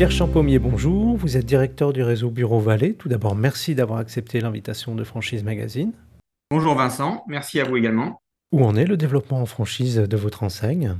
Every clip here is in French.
Pierre Champaumier, bonjour. Vous êtes directeur du réseau Bureau Vallée. Tout d'abord, merci d'avoir accepté l'invitation de Franchise Magazine. Bonjour Vincent, merci à vous également. Où en est le développement en franchise de votre enseigne?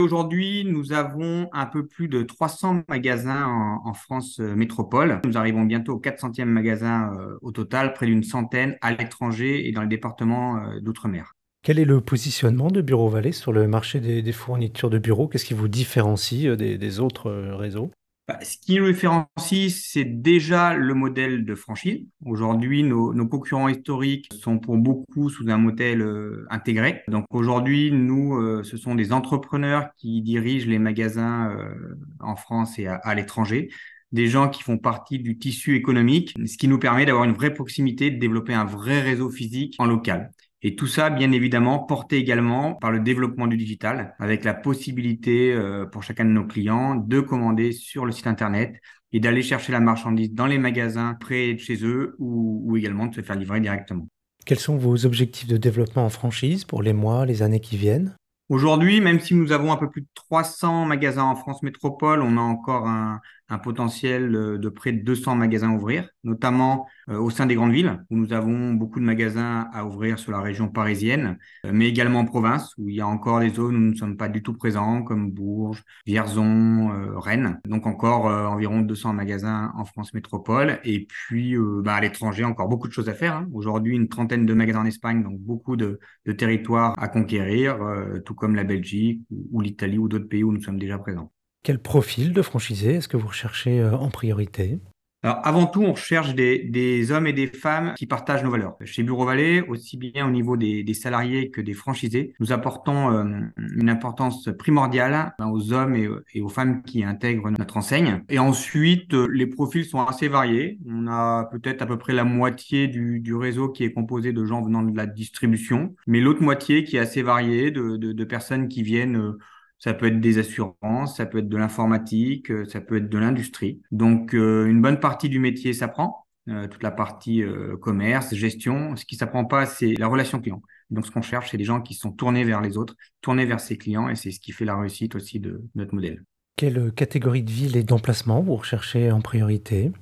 Aujourd'hui, nous avons un peu plus de 300 magasins en, France euh, métropole. Nous arrivons bientôt au 400e magasin euh, au total, près d'une centaine à l'étranger et dans les départements euh, d'outre-mer. Quel est le positionnement de Bureau Vallée sur le marché des, fournitures de bureaux? Qu'est-ce qui vous différencie des autres réseaux? Bah, ce qui nous différencie, c'est déjà le modèle de franchise. Aujourd'hui, nos, concurrents historiques sont pour beaucoup sous un modèle euh, intégré. Donc aujourd'hui, nous, euh, ce sont des entrepreneurs qui dirigent les magasins euh, en France et à, l'étranger des gens qui font partie du tissu économique, ce qui nous permet d'avoir une vraie proximité, de développer un vrai réseau physique en local. Et tout ça, bien évidemment, porté également par le développement du digital, avec la possibilité euh, pour chacun de nos clients de commander sur le site Internet et d'aller chercher la marchandise dans les magasins près de chez eux ou, ou également de se faire livrer directement. Quels sont vos objectifs de développement en franchise pour les mois, les années qui viennent? Aujourd'hui, même si nous avons un peu plus de 300 magasins en France métropole, on a encore un, potentiel de près de 200 magasins à ouvrir, notamment euh, au sein des grandes villes, où nous avons beaucoup de magasins à ouvrir sur la région parisienne, euh, mais également en province, où il y a encore des zones où nous ne sommes pas du tout présents, comme Bourges, Vierzon, euh, Rennes. Donc encore environ 200 magasins en France métropole. Et puis bah, à l'étranger, encore beaucoup de choses à faire. Hein. Aujourd'hui, une trentaine de magasins en Espagne, donc beaucoup de, de territoires à conquérir, tout comme la Belgique ou, l'Italie ou d'autres pays où nous sommes déjà présents. Quel profil de franchisé est-ce que vous recherchez euh, en priorité? Alors, avant tout, on recherche des, hommes et des femmes qui partagent nos valeurs. Chez Bureau Vallée, aussi bien au niveau des, salariés que des franchisés, nous apportons euh, une importance primordiale ben, aux hommes et, aux femmes qui intègrent notre enseigne. Et ensuite, euh, les profils sont assez variés. On a peut-être à peu près la moitié du, réseau qui est composé de gens venant de la distribution, mais l'autre moitié qui est assez variée de, personnes qui viennent ça peut être des assurances, ça peut être de l'informatique, euh, ça peut être de l'industrie. Donc, euh, une bonne partie du métier s'apprend, euh, toute la partie commerce, gestion. Ce qui s'apprend pas, c'est la relation client. Donc, ce qu'on cherche, c'est des gens qui sont tournés vers les autres, tournés vers ses clients, et c'est ce qui fait la réussite aussi de notre modèle. Quelle catégorie de ville et d'emplacement vous recherchez en priorité?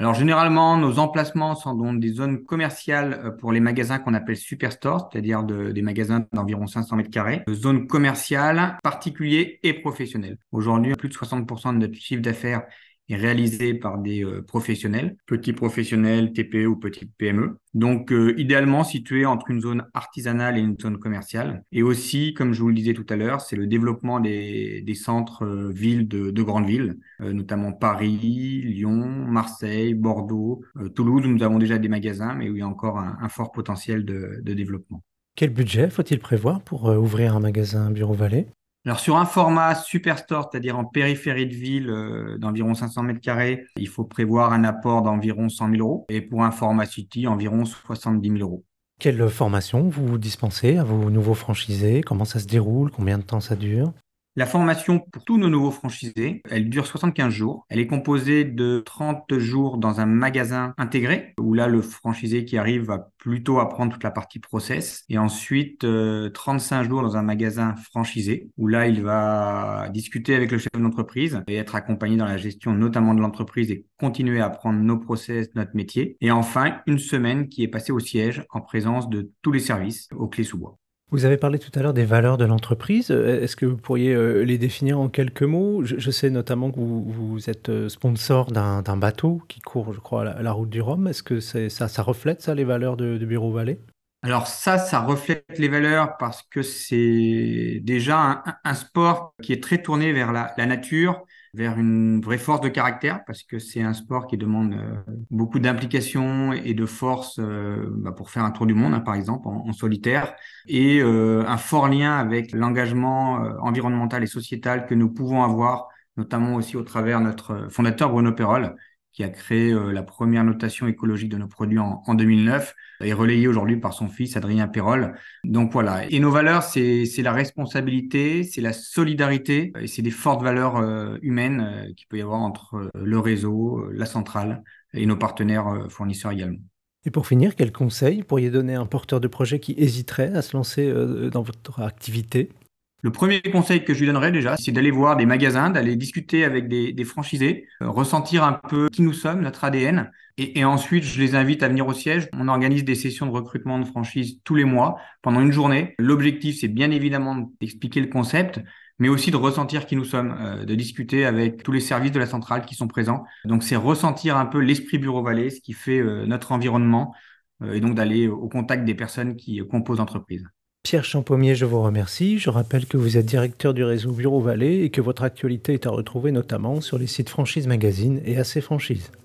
Alors généralement, nos emplacements sont dans des zones commerciales euh, pour les magasins qu'on appelle superstores, c'est-à-dire des magasins d'environ 500 mètres carrés, zones commerciales, particuliers et professionnels. Aujourd'hui, plus de 60% de notre chiffre d'affaires est réalisé par des euh, professionnels, petits professionnels, TPE ou petites PME. Donc, euh, idéalement situé entre une zone artisanale et une zone commerciale. Et aussi, comme je vous le disais tout à l'heure, c'est le développement des, des centres euh, de, de, grandes villes, notamment Paris, Lyon, Marseille, Bordeaux, Toulouse, où nous avons déjà des magasins, mais où il y a encore un, un fort potentiel de, de développement. Quel budget faut-il prévoir pour ouvrir un magasin Bureau Vallée alors sur un format superstore, c'est-à-dire en périphérie de ville euh, d'environ 500 mètres carrés, il faut prévoir un apport d'environ 100 000 euros. Et pour un format city, environ 70 000 euros. Quelle formation vous dispensez à vos nouveaux franchisés? Comment ça se déroule? Combien de temps ça dure? La formation pour tous nos nouveaux franchisés, elle dure 75 jours. Elle est composée de 30 jours dans un magasin intégré, où là, le franchisé qui arrive va plutôt apprendre toute la partie process. Et ensuite, 35 euh, jours dans un magasin franchisé, où là, il va discuter avec le chef d'entreprise et être accompagné dans la gestion notamment de l'entreprise et continuer à apprendre nos process, notre métier. Et enfin, une semaine qui est passée au siège en présence de tous les services aux clés sous bois. Vous avez parlé tout à l'heure des valeurs de l'entreprise. Euh, est-ce que vous pourriez euh, les définir en quelques mots? Je, sais notamment que vous, êtes euh, sponsor d'un bateau qui court, je crois, la, route du Rhum. Est-ce que ça, reflète ça, les valeurs de, Bureau Vallée? Alors ça, ça reflète les valeurs parce que c'est déjà un, sport qui est très tourné vers la nature, vers une vraie force de caractère parce que c'est un sport qui demande euh, beaucoup d'implication et de force euh, bah, pour faire un tour du monde, hein, par exemple, en, solitaire, et euh, un fort lien avec l'engagement environnemental et sociétal que nous pouvons avoir, notamment aussi au travers notre fondateur Bruno Perrol, qui a créé euh, la première notation écologique de nos produits en, 2009 et relayée aujourd'hui par son fils Adrien Perrol. Donc voilà. Et nos valeurs, c'est la responsabilité, c'est la solidarité et c'est des fortes valeurs euh, humaines euh, qu'il peut y avoir entre le réseau, la centrale et nos partenaires fournisseurs également. Et pour finir, quel conseil pourriez donner à un porteur de projet qui hésiterait à se lancer dans votre activité? Le premier conseil que je lui donnerais déjà, c'est d'aller voir des magasins, d'aller discuter avec des, des franchisés, euh, ressentir un peu qui nous sommes, notre ADN. Et, ensuite, je les invite à venir au siège. On organise des sessions de recrutement de franchise tous les mois, pendant une journée. L'objectif, c'est bien évidemment d'expliquer le concept, mais aussi de ressentir qui nous sommes, euh, de discuter avec tous les services de la centrale qui sont présents. Donc, c'est ressentir un peu l'esprit Bureau Vallée, ce qui fait euh, notre environnement, euh, et donc d'aller au contact des personnes qui composent l'entreprise. Pierre Champommier, je vous remercie. Je rappelle que vous êtes directeur du réseau Bureau Vallée et que votre actualité est à retrouver notamment sur les sites Franchise Magazine et AC Franchise.